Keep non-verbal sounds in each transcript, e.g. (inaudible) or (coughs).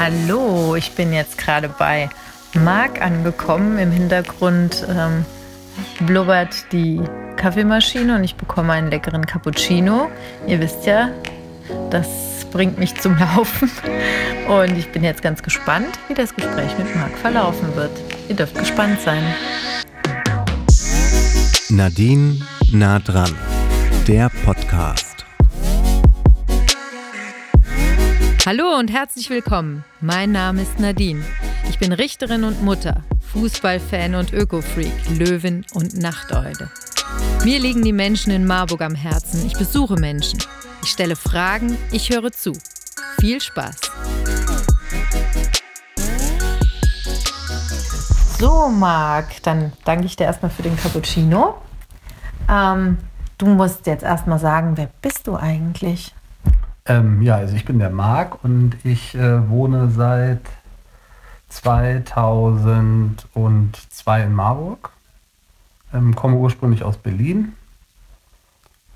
Hallo, ich bin jetzt gerade bei Marc angekommen. Im Hintergrund ähm, blubbert die Kaffeemaschine und ich bekomme einen leckeren Cappuccino. Ihr wisst ja, das bringt mich zum (laughs) Laufen. Und ich bin jetzt ganz gespannt, wie das Gespräch mit Marc verlaufen wird. Ihr dürft gespannt sein. Nadine nah dran, der Podcast. Hallo und herzlich willkommen. Mein Name ist Nadine. Ich bin Richterin und Mutter, Fußballfan und Ökofreak, Löwin und Nachteule. Mir liegen die Menschen in Marburg am Herzen. Ich besuche Menschen. Ich stelle Fragen, ich höre zu. Viel Spaß. So, Marc, dann danke ich dir erstmal für den Cappuccino. Ähm, du musst jetzt erstmal sagen, wer bist du eigentlich? Ähm, ja, also ich bin der Marc und ich äh, wohne seit 2002 in Marburg. Ähm, komme ursprünglich aus Berlin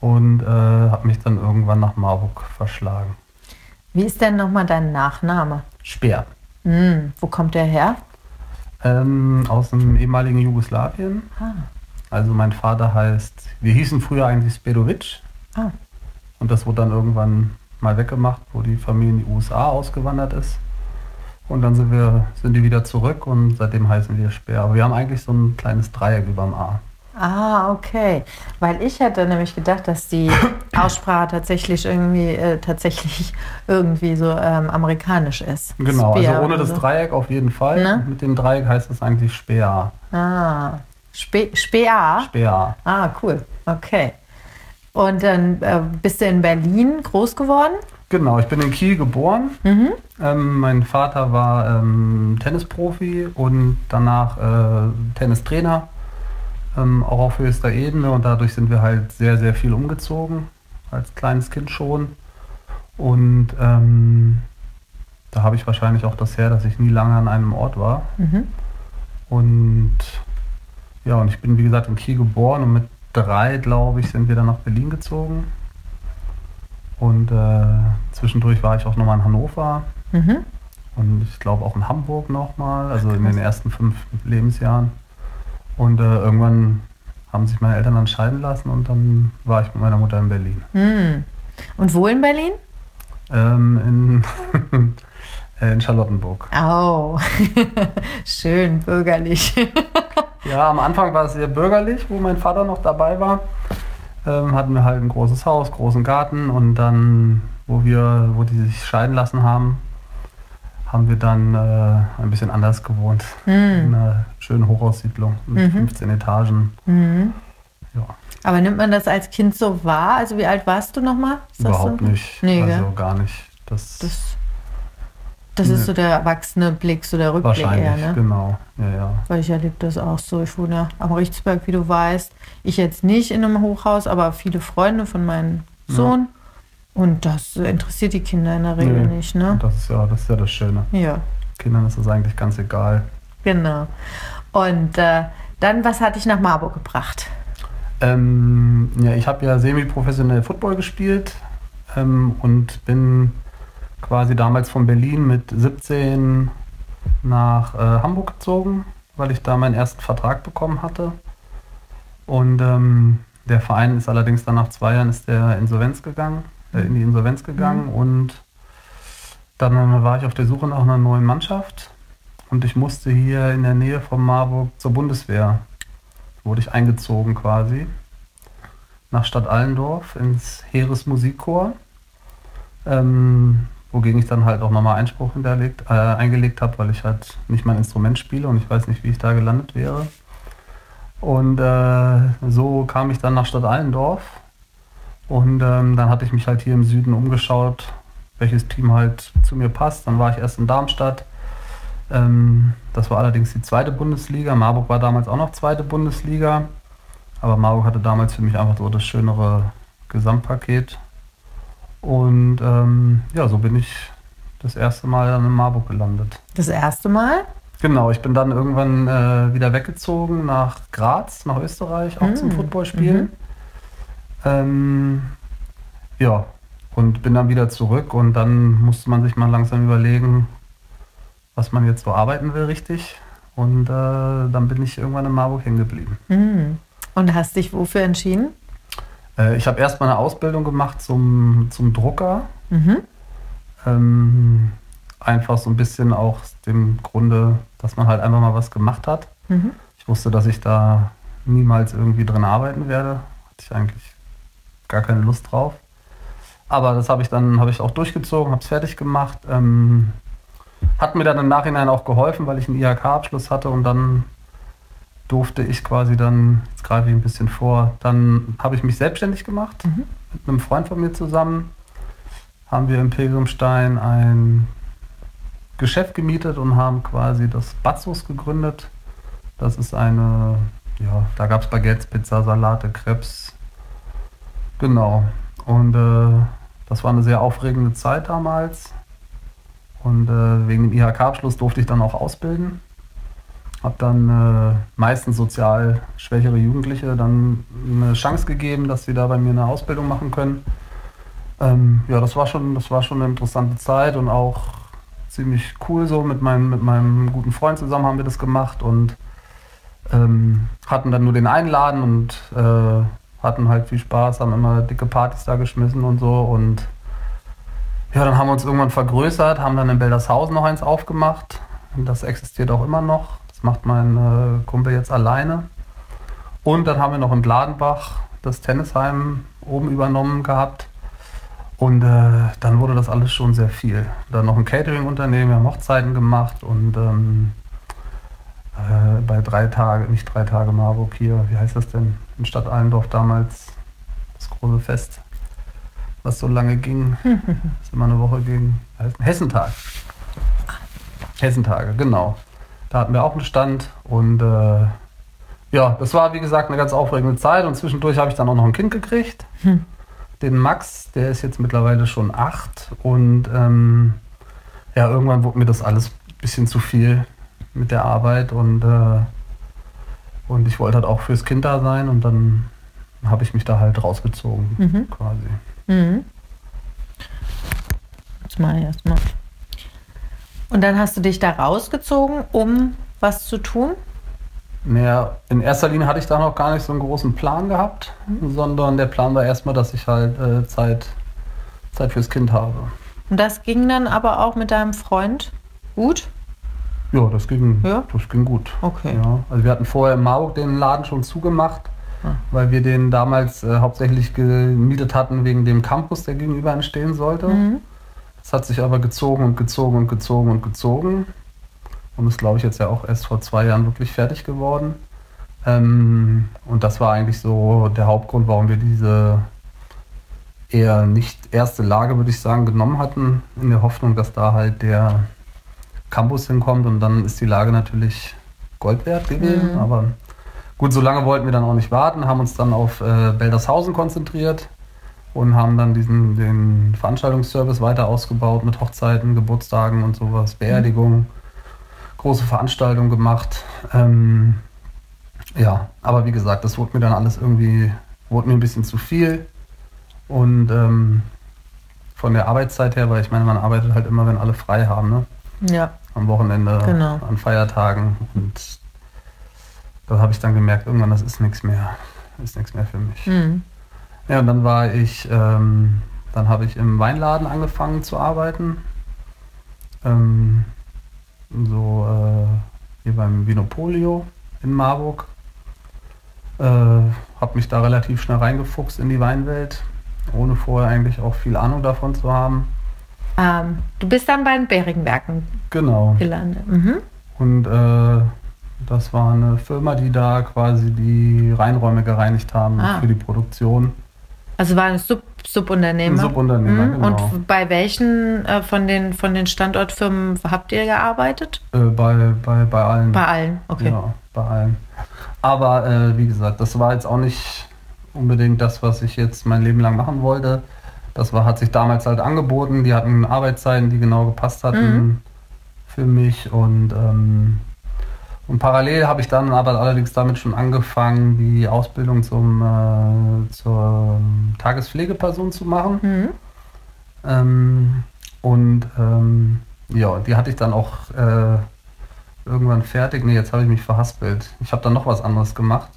und äh, habe mich dann irgendwann nach Marburg verschlagen. Wie ist denn nochmal dein Nachname? Speer. Hm, wo kommt der her? Ähm, aus dem ehemaligen Jugoslawien. Ah. Also mein Vater heißt, wir hießen früher eigentlich Spedovic. Ah. Und das wurde dann irgendwann mal weggemacht, wo die Familie in die USA ausgewandert ist. Und dann sind wir, sind die wieder zurück und seitdem heißen wir Speer. Aber wir haben eigentlich so ein kleines Dreieck über dem A. Ah, okay. Weil ich hätte nämlich gedacht, dass die (coughs) Aussprache tatsächlich irgendwie äh, tatsächlich (laughs) irgendwie so ähm, amerikanisch ist. Genau, Speer also ohne das so. Dreieck auf jeden Fall. Ne? Mit dem Dreieck heißt es eigentlich Speer. Ah, Spe Speer. Speer. Ah, cool. Okay. Und dann äh, bist du in Berlin groß geworden? Genau, ich bin in Kiel geboren. Mhm. Ähm, mein Vater war ähm, Tennisprofi und danach äh, Tennistrainer, ähm, auch auf höchster Ebene. Und dadurch sind wir halt sehr, sehr viel umgezogen, als kleines Kind schon. Und ähm, da habe ich wahrscheinlich auch das her, dass ich nie lange an einem Ort war. Mhm. Und ja, und ich bin wie gesagt in Kiel geboren und mit drei, glaube ich, sind wir dann nach Berlin gezogen. Und äh, zwischendurch war ich auch nochmal in Hannover Mhm. und ich glaube auch in Hamburg nochmal, also in den ersten fünf Lebensjahren. Und äh, irgendwann haben sich meine Eltern dann scheiden lassen und dann war ich mit meiner Mutter in Berlin. Hm. Und wo in Berlin? Ähm, in, (laughs) äh, in Charlottenburg. Oh, (laughs) schön bürgerlich. (laughs) Ja, am Anfang war es sehr bürgerlich, wo mein Vater noch dabei war. Ähm, hatten wir halt ein großes Haus, großen Garten und dann, wo wir, wo die sich scheiden lassen haben, haben wir dann äh, ein bisschen anders gewohnt. In einer schönen Hochhaussiedlung mit 15 Etagen. Mhm. Ja, Aber nimmt man das als Kind so wahr? Also wie alt warst du nochmal? Überhaupt so? nicht. Nee, also gell? gar nicht. Das, Das, das ist so der erwachsene Blick, so der Rückblick wahrscheinlich, eher, ne? genau. Ja, ja. Weil ich erlebe das auch so. Ich wohne ja am Richtsberg, wie du weißt. Ich jetzt nicht in einem Hochhaus, aber viele Freunde von meinem Sohn. Und das interessiert die Kinder in der Regel Nee. nicht, ne? Das ist ja, das ist ja das Schöne. Ja, Kindern ist das eigentlich ganz egal. genau. Und äh, dann, was hat dich nach Marburg gebracht? Ähm, ja, ich habe ja semi-professionell Football gespielt ähm, und bin quasi damals von Berlin mit 17 nach äh, Hamburg gezogen, weil ich da meinen ersten Vertrag bekommen hatte. Und ähm, der Verein ist allerdings dann nach zwei Jahren ist der Insolvenz gegangen, äh, in die Insolvenz gegangen und dann äh, war ich auf der Suche nach einer neuen Mannschaft und ich musste hier in der Nähe von Marburg zur Bundeswehr wurde ich eingezogen quasi nach Stadt Allendorf ins Heeresmusikchor, ähm, wogegen ich dann halt auch nochmal Einspruch hinterlegt, äh, eingelegt habe, weil ich halt nicht mein Instrument spiele und ich weiß nicht, wie ich da gelandet wäre. Und äh, so kam ich dann nach Stadt Allendorf und ähm, dann hatte ich mich halt hier im Süden umgeschaut, welches Team halt zu mir passt. Dann war ich erst in Darmstadt. Ähm, das war allerdings die zweite Bundesliga. Marburg war damals auch noch zweite Bundesliga. Aber Marburg hatte damals für mich einfach so das schönere Gesamtpaket. Und ähm, ja, so bin ich das erste Mal dann in Marburg gelandet. Das erste Mal? Genau, ich bin dann irgendwann äh, wieder weggezogen nach Graz, nach Österreich, auch zum Mm, Footballspielen. Ähm, ja, und bin dann wieder zurück und dann musste man sich mal langsam überlegen, was man jetzt so arbeiten will, richtig. Und äh, dann bin ich irgendwann in Marburg hängen geblieben. Mhm. Und hast dich wofür entschieden? Äh, ich habe erstmal eine Ausbildung gemacht zum, zum Drucker. Mhm. Ähm, einfach so ein bisschen auch aus dem Grunde, dass man halt einfach mal was gemacht hat. Mhm. Ich wusste, dass ich da niemals irgendwie drin arbeiten werde. Hatte ich eigentlich gar keine Lust drauf. Aber das habe ich dann habe ich auch durchgezogen, habe es fertig gemacht. Ähm, hat mir dann im Nachhinein auch geholfen, weil ich einen IHK-Abschluss hatte und dann durfte ich quasi dann, jetzt greife ich ein bisschen vor, dann habe ich mich selbstständig gemacht Mhm. mit einem Freund von mir zusammen. Haben wir im Pilgrimstein ein Geschäft gemietet und haben quasi das Batzos gegründet. Das ist eine, ja, da gab es Baguettes, Pizza, Salate, Krebs. Genau. Und äh, das war eine sehr aufregende Zeit damals. Und äh, wegen dem IHK-Abschluss durfte ich dann auch ausbilden. Habe dann äh, meistens sozial schwächere Jugendliche dann eine Chance gegeben, dass sie da bei mir eine Ausbildung machen können. Ähm, ja, das war, schon, das war schon eine interessante Zeit und auch ziemlich cool so. Mit meinem, mit meinem guten Freund zusammen haben wir das gemacht und ähm, hatten dann nur den einen Laden und äh, hatten halt viel Spaß, haben immer dicke Partys da geschmissen und so. Und ja, dann haben wir uns irgendwann vergrößert, haben dann in Beldershausen noch eins aufgemacht. Und das existiert auch immer noch. Macht mein äh, Kumpel jetzt alleine. Und dann haben wir noch in Bladenbach das Tennisheim oben übernommen gehabt. Und äh, dann wurde das alles schon sehr viel. Dann noch ein Catering-Unternehmen, wir haben Hochzeiten gemacht und ähm, äh, bei drei Tage, nicht drei Tage Marburg hier, wie heißt das denn? In Stadt Allendorf damals, das große Fest, was so lange ging, (laughs) das immer eine Woche ging. Hessentag. Hessentage, genau. Da hatten wir auch einen Stand und äh, ja, das war wie gesagt eine ganz aufregende Zeit und zwischendurch habe ich dann auch noch ein Kind gekriegt. Hm. Den Max, der ist jetzt mittlerweile schon acht und ähm, ja, irgendwann wurde mir das alles ein bisschen zu viel mit der Arbeit und, äh, und ich wollte halt auch fürs Kind da sein und dann habe ich mich da halt rausgezogen Mhm. quasi. Mhm. Jetzt mal erstmal. Und dann hast du dich da rausgezogen, um was zu tun? Naja, in erster Linie hatte ich da noch gar nicht so einen großen Plan gehabt, sondern der Plan war erstmal, dass ich halt äh, Zeit, Zeit fürs Kind habe. Und das ging dann aber auch mit deinem Freund gut? Ja, das ging, Ja? das ging gut. Okay. Ja, also wir hatten vorher in Marburg den Laden schon zugemacht, Ah. weil wir den damals äh, hauptsächlich gemietet hatten wegen dem Campus, der gegenüber entstehen sollte. Mhm. Das hat sich aber gezogen und gezogen und gezogen und gezogen. Und ist, glaube ich, jetzt ja auch erst vor zwei Jahren wirklich fertig geworden. Ähm, und das war eigentlich so der Hauptgrund, warum wir diese eher nicht erste Lage, würde ich sagen, genommen hatten, in der Hoffnung, dass da halt der Campus hinkommt. Und dann ist die Lage natürlich Gold wert gewesen. Mhm. Aber gut, so lange wollten wir dann auch nicht warten, haben uns dann auf äh, Beldershausen konzentriert und haben dann diesen den Veranstaltungsservice weiter ausgebaut mit Hochzeiten, Geburtstagen und sowas, Beerdigungen, große Veranstaltungen gemacht. Ähm, ja, aber wie gesagt, das wurde mir dann alles irgendwie, wurde mir ein bisschen zu viel. Und ähm, von der Arbeitszeit her, weil ich meine, man arbeitet halt immer, wenn alle frei haben, ne? Ja. Am Wochenende, Genau. an Feiertagen. Und da habe ich dann gemerkt, irgendwann, das ist nichts mehr. Ist nichts mehr für mich. Mhm. Ja, und dann war ich, ähm, dann habe ich im Weinladen angefangen zu arbeiten. Ähm, so äh, hier beim Vinopolio in Marburg. Äh, habe mich da relativ schnell reingefuchst in die Weinwelt, ohne vorher eigentlich auch viel Ahnung davon zu haben. Ähm, du bist dann bei den Beringwerken Genau. gelandet. Mhm. Und äh, das war eine Firma, die da quasi die Reinräume gereinigt haben Ah. für die Produktion. Also war ein Sub Subunternehmer. Ein Subunternehmer, Mhm. genau. Und bei welchen äh, von, den, von den Standortfirmen habt ihr gearbeitet? Äh, bei, bei, bei allen. Bei allen, okay. Ja, bei allen. Aber äh, wie gesagt, das war jetzt auch nicht unbedingt das, was ich jetzt mein Leben lang machen wollte. Das war, hat sich damals halt angeboten. Die hatten Arbeitszeiten, die genau gepasst hatten Mhm. für mich. Und, ähm, und parallel habe ich dann aber allerdings damit schon angefangen, die Ausbildung zum, äh, zur Tagespflegeperson zu machen. Mhm. Ähm, und ähm, ja, die hatte ich dann auch äh, irgendwann fertig. Nee, jetzt habe ich mich verhaspelt. Ich habe dann noch was anderes gemacht.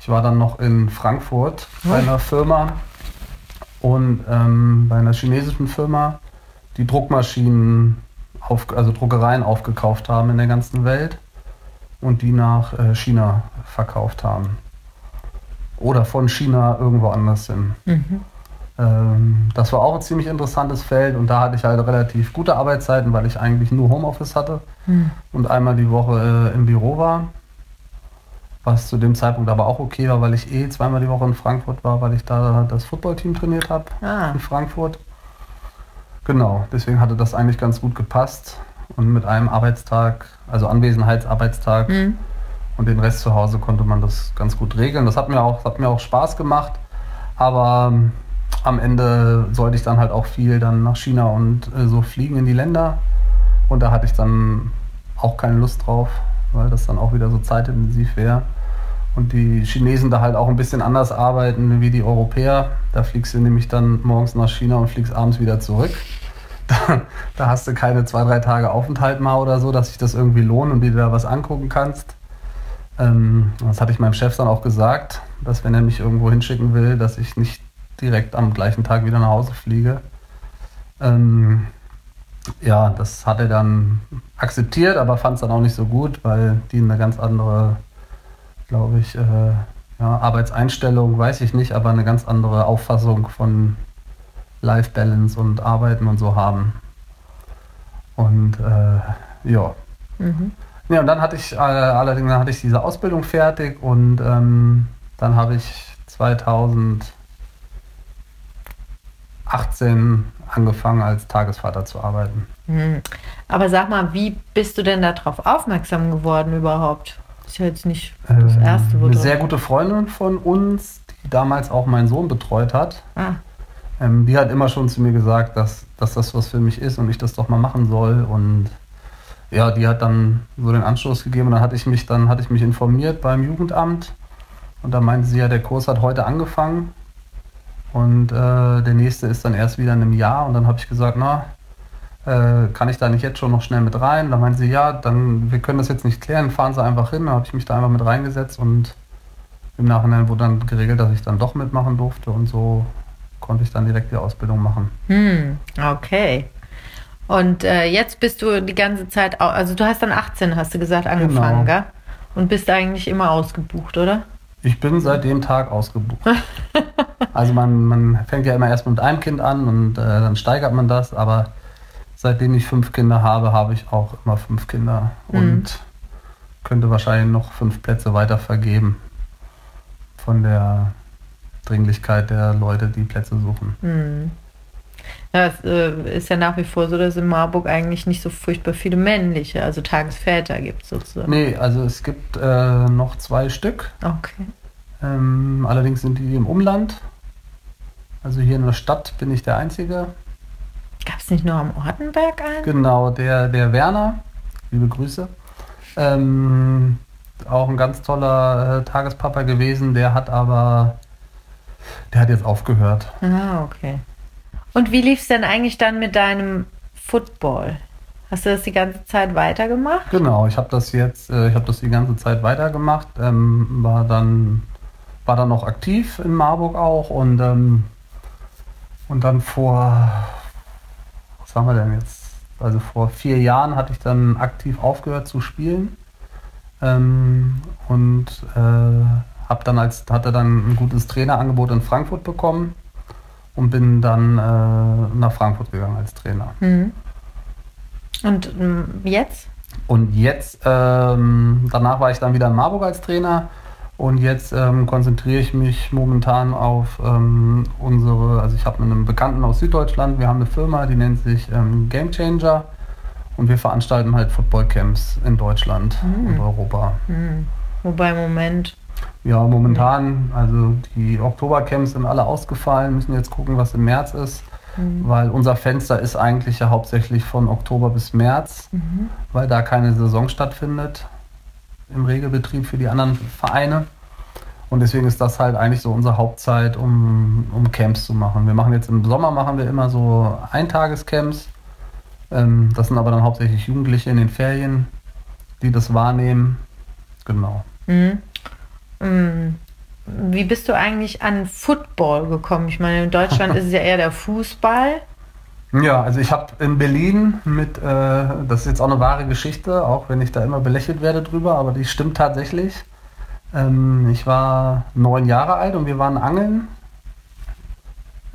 Ich war dann noch in Frankfurt bei einer Firma und ähm, bei einer chinesischen Firma, die Druckmaschinen, auf, also Druckereien aufgekauft haben in der ganzen Welt und die nach äh, China verkauft haben. Oder von China irgendwo anders hin. Mhm. Ähm, das war auch ein ziemlich interessantes Feld und da hatte ich halt relativ gute Arbeitszeiten, weil ich eigentlich nur Homeoffice hatte Mhm. und einmal die Woche äh, im Büro war. Was zu dem Zeitpunkt aber auch okay war, weil ich eh zweimal die Woche in Frankfurt war, weil ich da das Footballteam trainiert habe Ah, in Frankfurt. Genau, deswegen hatte das eigentlich ganz gut gepasst. Und mit einem Arbeitstag, also Anwesenheitsarbeitstag mhm. und den Rest zu Hause konnte man das ganz gut regeln. Das hat mir auch, hat mir auch Spaß gemacht. Aber ähm, am Ende sollte ich dann halt auch viel dann nach China und äh, so fliegen in die Länder. Und da hatte ich dann auch keine Lust drauf, weil das dann auch wieder so zeitintensiv wäre. Und die Chinesen da halt auch ein bisschen anders arbeiten wie die Europäer. Da fliegst du nämlich dann morgens nach China und fliegst abends wieder zurück. Da, da hast du keine zwei, drei Tage Aufenthalt mal oder so, dass sich das irgendwie lohnt und dir da was angucken kannst. Ähm, das hatte ich meinem Chef dann auch gesagt, dass wenn er mich irgendwo hinschicken will, dass ich nicht direkt am gleichen Tag wieder nach Hause fliege. Ähm, ja, das hat er dann akzeptiert, aber fand es dann auch nicht so gut, weil die eine ganz andere, glaube ich, äh, ja, Arbeitseinstellung, weiß ich nicht, aber eine ganz andere Auffassung von Life Balance und Arbeiten und so haben. Und äh, ja. Mhm. Ja, und dann hatte ich äh, allerdings dann hatte ich diese Ausbildung fertig und ähm, dann habe ich 2018 angefangen als Tagesvater zu arbeiten. Mhm. Aber sag mal, wie bist du denn darauf aufmerksam geworden überhaupt? Ist ja jetzt nicht das Ähm, erste, wo Eine sehr gute Freundin von uns, die damals auch meinen Sohn betreut hat, Ah, ähm, die hat immer schon zu mir gesagt, dass, dass das was für mich ist und ich das doch mal machen soll. Und ja, die hat dann so den Anstoß gegeben. Und dann hatte ich mich dann hatte ich mich informiert beim Jugendamt. Und da meinte sie ja, der Kurs hat heute angefangen. Und äh, der nächste ist dann erst wieder in einem Jahr. Und dann habe ich gesagt, na, äh, kann ich da nicht jetzt schon noch schnell mit rein? Da meinte sie, ja, dann wir können das jetzt nicht klären, fahren Sie einfach hin. Da habe ich mich da einfach mit reingesetzt. Und im Nachhinein wurde dann geregelt, dass ich dann doch mitmachen durfte und so konnte ich dann direkt die Ausbildung machen. hm, okay. Und äh, jetzt bist du die ganze Zeit, also du hast dann 18, hast du gesagt, angefangen, Genau. gell? Und bist eigentlich immer ausgebucht, oder? Ich bin seit dem Tag ausgebucht. (laughs) also man, man fängt ja immer erst mit einem Kind an und äh, dann steigert man das, aber seitdem ich fünf Kinder habe, habe ich auch immer fünf Kinder und könnte wahrscheinlich noch fünf Plätze weiter vergeben von der Dringlichkeit der Leute, die Plätze suchen. Hm. Ja, es äh, ist ja nach wie vor so, dass in Marburg eigentlich nicht so furchtbar viele männliche, also Tagesväter gibt sozusagen. Nee, also es gibt äh, noch zwei Stück. Okay. Ähm, allerdings sind die im Umland. Also hier in der Stadt bin ich der Einzige. Gab es nicht nur am Ortenberg einen? Genau, der, der Werner, liebe Grüße, ähm, auch ein ganz toller äh, Tagespapa gewesen, der hat aber, der hat jetzt aufgehört. Ah, okay. Und wie lief es denn eigentlich dann mit deinem Football? Hast du das die ganze Zeit weitergemacht? Genau, ich habe das jetzt, äh, ich habe das die ganze Zeit weitergemacht, ähm, war dann, war dann noch aktiv in Marburg auch und, ähm, und dann vor, was haben wir denn jetzt? Also vor vier Jahren hatte ich dann aktiv aufgehört zu spielen ähm, und äh, habe dann als hatte dann ein gutes Trainerangebot in Frankfurt bekommen und bin dann äh, nach Frankfurt gegangen als Trainer. Mhm. Und ähm, jetzt? Und jetzt, ähm, danach war ich dann wieder in Marburg als Trainer und jetzt ähm, konzentriere ich mich momentan auf ähm, unsere, also ich habe einen Bekannten aus Süddeutschland, wir haben eine Firma, die nennt sich ähm, Game Changer und wir veranstalten halt Football-Camps in Deutschland Mhm. und Europa. Hm. Wobei im Moment, Ja, momentan, also die Oktobercamps sind alle ausgefallen, müssen jetzt gucken, was im März ist, hm, weil unser Fenster ist eigentlich ja hauptsächlich von Oktober bis März. mhm. weil da keine Saison stattfindet im Regelbetrieb für die anderen Vereine. Und deswegen ist das halt eigentlich so unsere Hauptzeit, um, um Camps zu machen. Wir machen jetzt im Sommer machen wir immer so Eintagescamps Ähm, das sind aber dann hauptsächlich Jugendliche in den Ferien, die das wahrnehmen. Genau. Mhm. Mhm. Wie bist du eigentlich an Football gekommen? Ich meine, in Deutschland (laughs) ist es ja eher der Fußball. Ja, also ich habe in Berlin mit, äh, das ist jetzt auch eine wahre Geschichte, auch wenn ich da immer belächelt werde drüber, aber die stimmt tatsächlich. Ähm, ich war neun Jahre alt und wir waren angeln.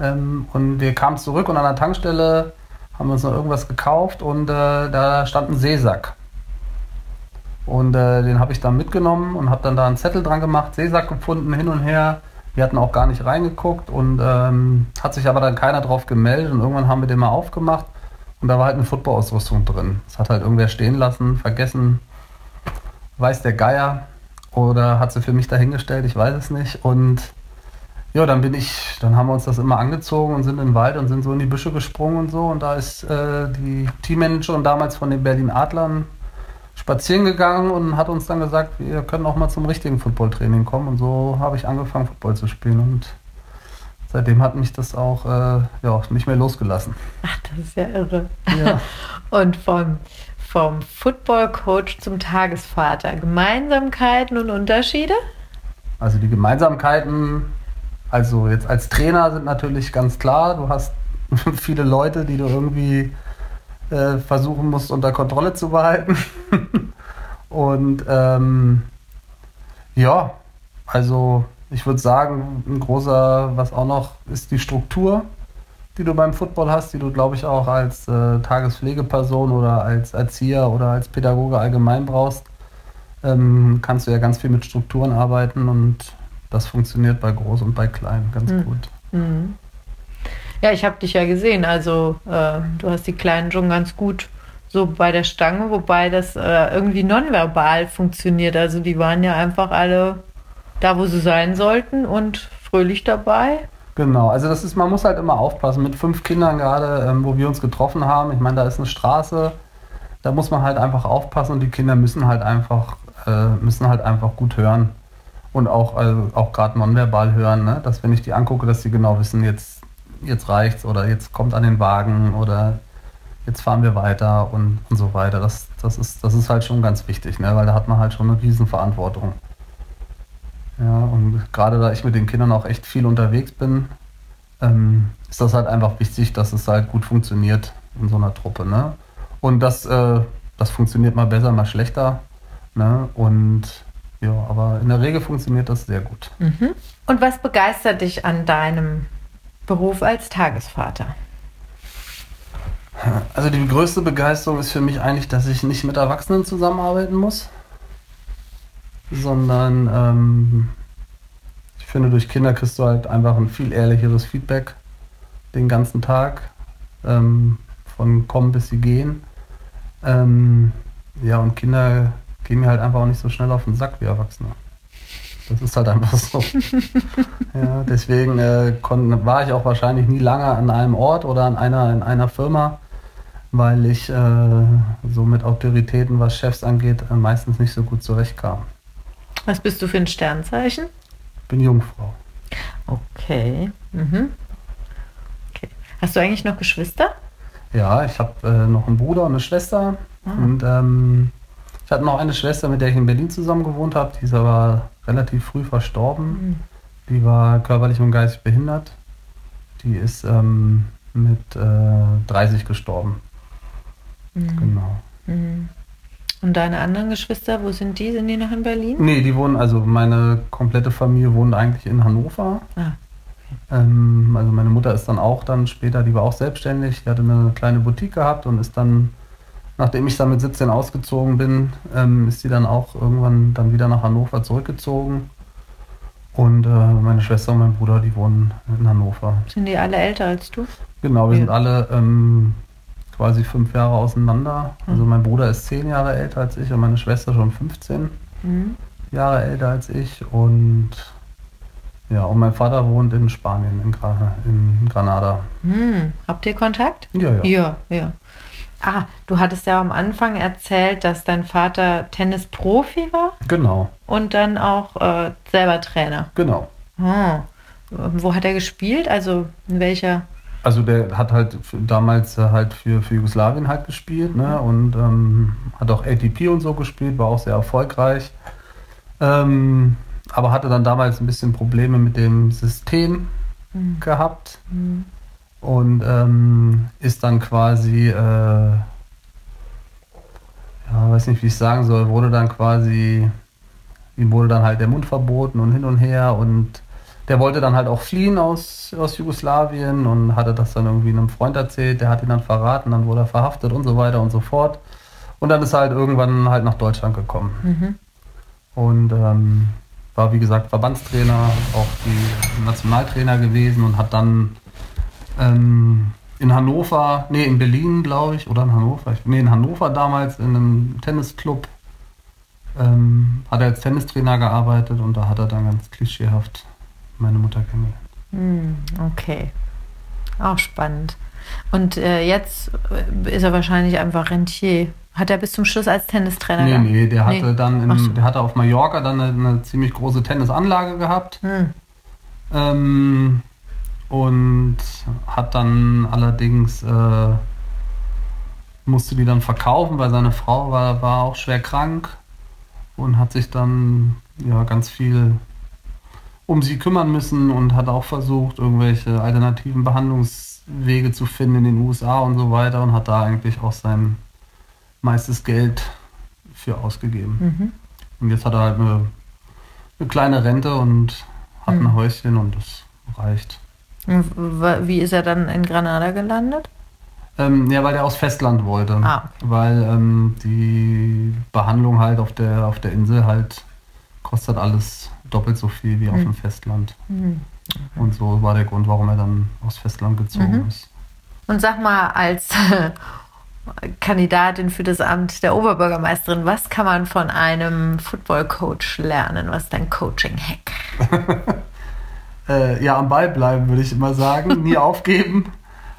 Ähm, und wir kamen zurück und an der Tankstelle haben wir uns noch irgendwas gekauft und äh, da stand ein Seesack. Und äh, den habe ich dann mitgenommen und habe dann da einen Zettel dran gemacht, Seesack gefunden, hin und her. Wir hatten auch gar nicht reingeguckt und ähm, hat sich aber dann keiner drauf gemeldet und irgendwann haben wir den mal aufgemacht und da war halt eine Football-Ausrüstung drin. Das hat halt irgendwer stehen lassen, vergessen, weiß der Geier oder hat sie für mich dahingestellt, ich weiß es nicht. Und ja, dann bin ich, dann haben wir uns das immer angezogen und sind in den Wald und sind so in die Büsche gesprungen und so. Und da ist äh, die Teammanagerin damals von den Berlin Adlern spazieren gegangen und hat uns dann gesagt, wir können auch mal zum richtigen Footballtraining kommen. Und so habe ich angefangen, Football zu spielen. Und seitdem hat mich das auch äh, ja, nicht mehr losgelassen. Ach, das ist ja irre. Ja. (laughs) und vom, vom Football-Coach zum Tagesvater. Gemeinsamkeiten und Unterschiede? Also die Gemeinsamkeiten, also jetzt als Trainer sind natürlich ganz klar, du hast (laughs) viele Leute, die du irgendwie äh, versuchen musst unter Kontrolle zu behalten. (laughs) Und ähm, ja, also ich würde sagen, ein großer, was auch noch ist die Struktur, die du beim Football hast, die du, glaube ich, auch als äh, Tagespflegeperson oder als Erzieher oder als Pädagoge allgemein brauchst. Ähm, kannst du ja ganz viel mit Strukturen arbeiten und das funktioniert bei Groß und bei Klein ganz Mhm. gut. Mhm. Ja, ich habe dich ja gesehen. Also äh, du hast die Kleinen schon ganz gut so bei der Stange, wobei das äh, irgendwie nonverbal funktioniert. Also die waren ja einfach alle da, wo sie sein sollten und fröhlich dabei. Genau, also das ist, man muss halt immer aufpassen. Mit fünf Kindern gerade, ähm, wo wir uns getroffen haben, ich meine, da ist eine Straße, da muss man halt einfach aufpassen und die Kinder müssen halt einfach, äh, müssen halt einfach gut hören. Und auch, also auch gerade nonverbal hören, ne? dass wenn ich die angucke, dass sie genau wissen, jetzt, jetzt reicht's oder jetzt kommt an den Wagen oder jetzt fahren wir weiter und, und so weiter. Das, das, ist, das ist halt schon ganz wichtig, ne? weil da hat man halt schon eine Riesenverantwortung. Ja, und gerade da ich mit den Kindern auch echt viel unterwegs bin, ähm, ist das halt einfach wichtig, dass es halt gut funktioniert in so einer Truppe. Ne? Und das, äh, das funktioniert mal besser, mal schlechter. Ne? Und ja, aber in der Regel funktioniert das sehr gut. Mhm. Und was begeistert dich an deinem Beruf als Tagesvater? Also die größte Begeisterung ist für mich eigentlich, dass ich nicht mit Erwachsenen zusammenarbeiten muss, sondern ähm, ich finde, durch Kinder kriegst du halt einfach ein viel ehrlicheres Feedback den ganzen Tag, ähm, von kommen bis sie gehen. Ähm, ja, und Kinder gehen mir halt einfach auch nicht so schnell auf den Sack wie Erwachsene. Das ist halt einfach so. (laughs) ja, deswegen äh, kon, war ich auch wahrscheinlich nie lange an einem Ort oder an einer, in einer Firma, weil ich äh, so mit Autoritäten, was Chefs angeht, äh, meistens nicht so gut zurechtkam. Was bist du für ein Sternzeichen? Bin Jungfrau. Okay. Mhm. okay. Hast du eigentlich noch Geschwister? Ja, ich habe äh, noch einen Bruder und eine Schwester. Ah. Und ähm, ich hatte noch eine Schwester, mit der ich in Berlin zusammen gewohnt habe. Die ist aber relativ früh verstorben. Mhm. Die war körperlich und geistig behindert. Die ist ähm, mit äh, 30 gestorben. Mhm. Genau. Mhm. Und deine anderen Geschwister, wo sind die? Sind die noch in Berlin? Nee, die wohnen, also meine komplette Familie wohnt eigentlich in Hannover. Ah. Ähm, also meine Mutter ist dann auch dann später, die war auch selbstständig, die hatte eine kleine Boutique gehabt und ist dann, nachdem ich dann mit 17 ausgezogen bin, ähm, ist sie dann auch irgendwann dann wieder nach Hannover zurückgezogen. Und äh, meine Schwester und mein Bruder, die wohnen in Hannover. Sind die alle älter als du? Genau, wir Ja. sind alle ähm, quasi fünf Jahre auseinander. Also mein Bruder ist zehn Jahre älter als ich und meine Schwester schon 15 Mhm. Jahre älter als ich. Und ja, und mein Vater wohnt in Spanien, in, Gra in Granada. Hm. Habt ihr Kontakt? Ja, ja. Ja, ja. Ah, du hattest ja am Anfang erzählt, dass dein Vater Tennisprofi war Genau, und dann auch äh, selber Trainer. genau. Ah. Wo hat er gespielt? Also in welcher Also der hat halt damals äh, halt für, für Jugoslawien halt gespielt ne? und ähm, hat auch ATP und so gespielt, war auch sehr erfolgreich. Ähm, aber hatte dann damals ein bisschen Probleme mit dem System mhm. gehabt mhm. Und ähm, ist dann quasi, äh, ja, weiß nicht, wie ich sagen soll, wurde dann quasi, ihm wurde dann halt der Mund verboten und hin und her und der wollte dann halt auch fliehen aus, aus Jugoslawien und hatte das dann irgendwie einem Freund erzählt, der hat ihn dann verraten, dann wurde er verhaftet und so weiter und so fort. Und dann ist er halt irgendwann halt nach Deutschland gekommen. Mhm. Und ähm, war wie gesagt Verbandstrainer, auch die Nationaltrainer gewesen und hat dann ähm, in Hannover, nee, in Berlin, glaube ich, oder in Hannover, nee, in Hannover damals in einem Tennisclub ähm, hat er als Tennistrainer gearbeitet und da hat er dann ganz klischeehaft meine Mutter kennengelernt. Hm, okay. Auch spannend. Und äh, jetzt äh, ist er wahrscheinlich einfach Rentier. Hat er bis zum Schluss als Tennistrainer Nee, nee, der hatte nee. dann in, so. der hatte auf Mallorca dann eine, eine ziemlich große Tennisanlage gehabt. Hm. Ähm, und hat dann allerdings äh, musste die dann verkaufen, weil seine Frau war, war auch schwer krank und hat sich dann ja ganz viel um sie kümmern müssen und hat auch versucht, irgendwelche alternativen Behandlungswege zu finden in den USA und so weiter und hat da eigentlich auch sein meistes Geld für ausgegeben. Mhm. Und jetzt hat er halt eine, eine kleine Rente und hat mhm. ein Häuschen und das reicht. Wie ist er dann in Granada gelandet? Ähm, ja, weil er aus Festland wollte. Ah. Weil ähm, die Behandlung halt auf der, auf der Insel halt kostet alles doppelt so viel wie auf mhm. dem Festland. Mhm. Und so war der Grund, warum er dann aus Festland gezogen mhm. ist. Und sag mal, als Kandidatin für das Amt der Oberbürgermeisterin, was kann man von einem Football-Coach lernen? Was ist dein Coaching-Hack? (laughs) äh, ja, am Ball bleiben, würde ich immer sagen. Nie (laughs) aufgeben.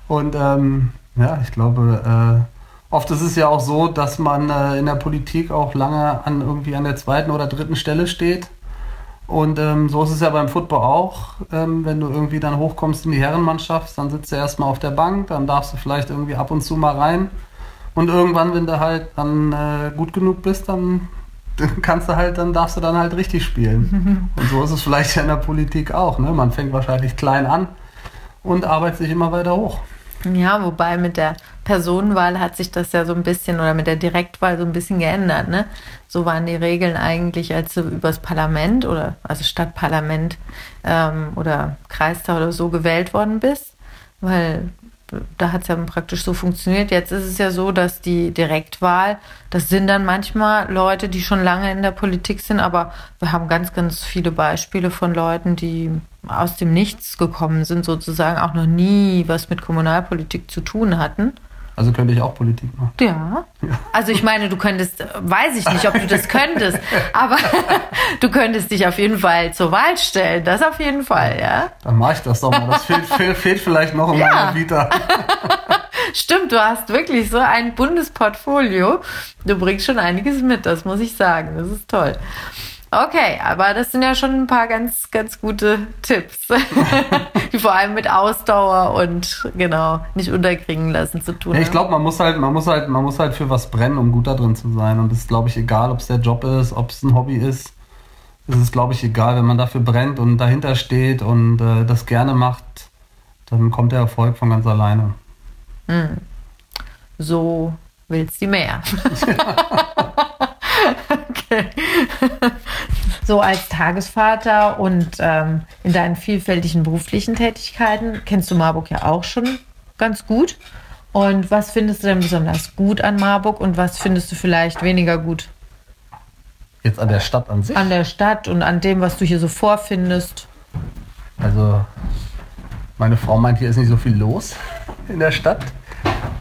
Und ähm, ja, ich glaube, äh, oft ist es ja auch so, dass man äh, in der Politik auch lange an irgendwie an der zweiten oder dritten Stelle steht und ähm, so ist es ja beim Football auch. Ähm, wenn du irgendwie dann hochkommst in die Herrenmannschaft, dann sitzt du erstmal auf der Bank, dann darfst du vielleicht irgendwie ab und zu mal rein. Und irgendwann, wenn du halt dann äh, gut genug bist, dann kannst du halt, dann darfst du dann halt richtig spielen. (laughs) Und so ist es vielleicht ja in der Politik auch. Ne? Man fängt wahrscheinlich klein an und arbeitet sich immer weiter hoch. Ja, wobei mit der Personenwahl hat sich das ja so ein bisschen oder mit der Direktwahl so ein bisschen geändert. Ne? So waren die Regeln eigentlich, als du übers Parlament oder also Stadtparlament ähm, oder Kreistag oder so gewählt worden bist, weil da hat es ja praktisch so funktioniert. Jetzt ist es ja so, dass die Direktwahl, das sind dann manchmal Leute, die schon lange in der Politik sind, aber wir haben ganz, ganz viele Beispiele von Leuten, die aus dem Nichts gekommen sind, sozusagen auch noch nie was mit Kommunalpolitik zu tun hatten. Also könnte ich auch Politik machen. Ja. ja. Also ich meine, du könntest, weiß ich nicht, ob du das könntest, (laughs) aber du könntest dich auf jeden Fall zur Wahl stellen. Das auf jeden Fall, ja. Dann mache ich das doch mal. Das fehlt, fehlt, fehlt vielleicht noch in ja. meiner Vita. (laughs) Stimmt, du hast wirklich so ein buntes Portfolio. Du bringst schon einiges mit, das muss ich sagen. Das ist toll. Okay, aber das sind ja schon ein paar ganz, ganz gute Tipps, (laughs) die vor allem mit Ausdauer und genau nicht unterkriegen lassen zu tun. Ja, ich glaube, man muss halt, man muss halt, man muss halt für was brennen, um gut da drin zu sein. Und es ist, glaube ich, egal, ob es der Job ist, ob es ein Hobby ist. Es ist, glaube ich, egal, wenn man dafür brennt und dahinter steht und äh, das gerne macht, dann kommt der Erfolg von ganz alleine. Hm. So willst du mehr. Okay. so als Tagesvater und ähm, in deinen vielfältigen beruflichen Tätigkeiten kennst du Marburg ja auch schon ganz gut. Und was findest du denn besonders gut an Marburg und was findest du vielleicht weniger gut? Jetzt an der Stadt an sich? An der Stadt und an dem, was du hier so vorfindest. Also, meine Frau meint, hier ist nicht so viel los in der Stadt.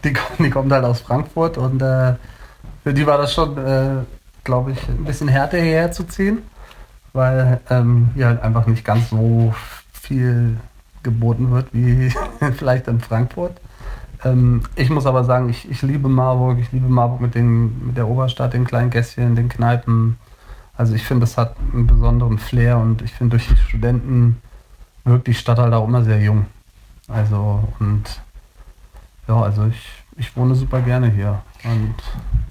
Die, die kommt halt aus Frankfurt und äh, für die war das schon äh, glaube ich, ein bisschen härter hierher zu ziehen, weil ähm, hier halt einfach nicht ganz so viel geboten wird wie (laughs) vielleicht in Frankfurt. Ähm, ich muss aber sagen, ich, ich liebe Marburg, ich liebe Marburg mit, den, mit der Oberstadt, den kleinen Gässchen, den Kneipen. Also ich finde, das hat einen besonderen Flair und ich finde durch die Studenten wirkt die Stadt halt auch immer sehr jung. Also und ja, also ich, ich wohne super gerne hier. Und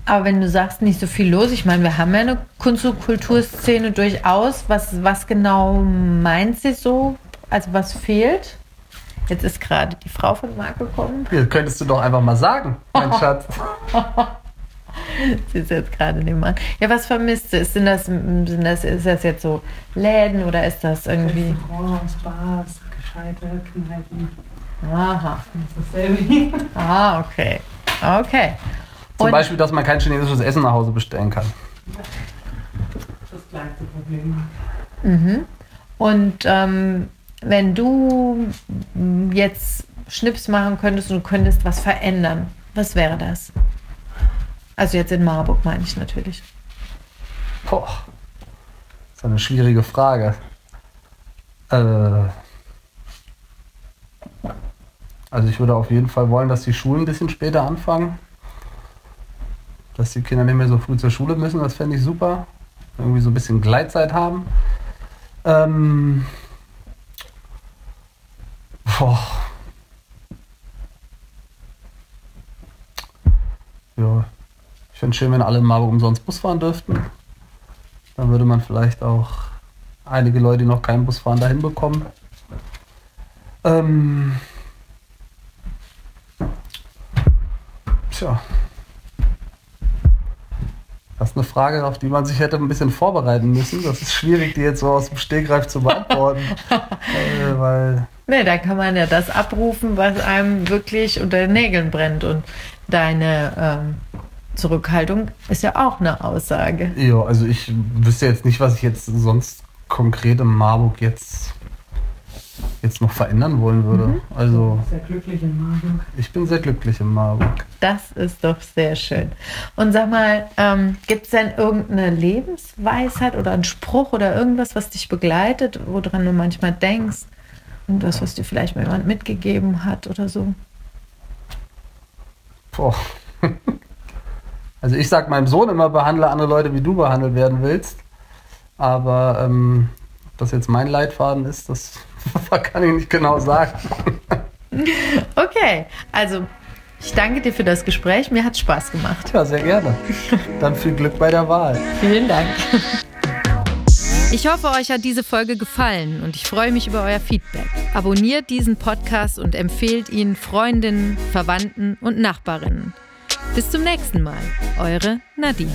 Aber wenn du sagst, nicht so viel los, ich meine, wir haben ja eine Kunst- und Kulturszene durchaus. Was, was genau meint sie so? Also was fehlt? Jetzt ist gerade die Frau von Marc gekommen. hier könntest du doch einfach mal sagen, mein (laughs) Schatz. Sie ist jetzt gerade nebenan. Ja, was vermisst du? Sind das, sind das, ist das jetzt so Läden oder ist das irgendwie. Restaurants, Bars, gescheite Kneipen. Aha. Das ist dasselbe. Ah, okay. Okay. Zum Und- Beispiel, dass man kein chinesisches Essen nach Hause bestellen kann. Das kleinste Problem. Mhm. Und ähm, wenn du jetzt Schnips machen könntest und du könntest was verändern, was wäre das? Also jetzt in Marburg meine ich natürlich. Boah, das ist eine schwierige Frage. Äh, also ich würde auf jeden Fall wollen, dass die Schulen ein bisschen später anfangen. Dass die Kinder nicht mehr so früh zur Schule müssen, das fände ich super. Irgendwie so ein bisschen Gleitzeit haben. Ähm, boah. Ja, ich finde es schön, wenn alle in Marburg umsonst Bus fahren dürften. Dann würde man vielleicht auch einige Leute, die noch keinen Bus fahren, dahin bekommen. Ähm, tja. Das ist eine Frage, auf die man sich hätte ein bisschen vorbereiten müssen. Das ist schwierig, die jetzt so aus dem Stegreif zu beantworten. äh, weil Ne, da kann man ja das abrufen, was einem wirklich unter den Nägeln brennt. Und deine ähm, Zurückhaltung ist ja auch eine Aussage. Ja, also ich wüsste jetzt nicht, was ich jetzt sonst konkret in Marburg jetzt, jetzt noch verändern wollen würde. Also Sehr glücklich in Marburg. ich bin sehr glücklich in Marburg. Das ist doch sehr schön. Und sag mal, ähm, gibt es denn irgendeine Lebensweisheit oder einen Spruch oder irgendwas, was dich begleitet, woran du manchmal denkst? Irgendwas, was dir vielleicht mal jemand mitgegeben hat oder so? Boah. (laughs) Also ich sag meinem Sohn immer, behandle andere Leute, wie du behandelt werden willst. Aber ähm, ob das jetzt mein Leitfaden ist, das (laughs) kann ich nicht genau sagen. (laughs) Okay, also ich danke dir für das Gespräch. Mir hat Spaß gemacht. Ja, sehr gerne. Dann viel Glück bei der Wahl. Vielen Dank. Ich hoffe, euch hat diese Folge gefallen und ich freue mich über euer Feedback. Abonniert diesen Podcast und empfehlt ihn Freundinnen, Verwandten und Nachbarinnen. Bis zum nächsten Mal. Eure Nadine.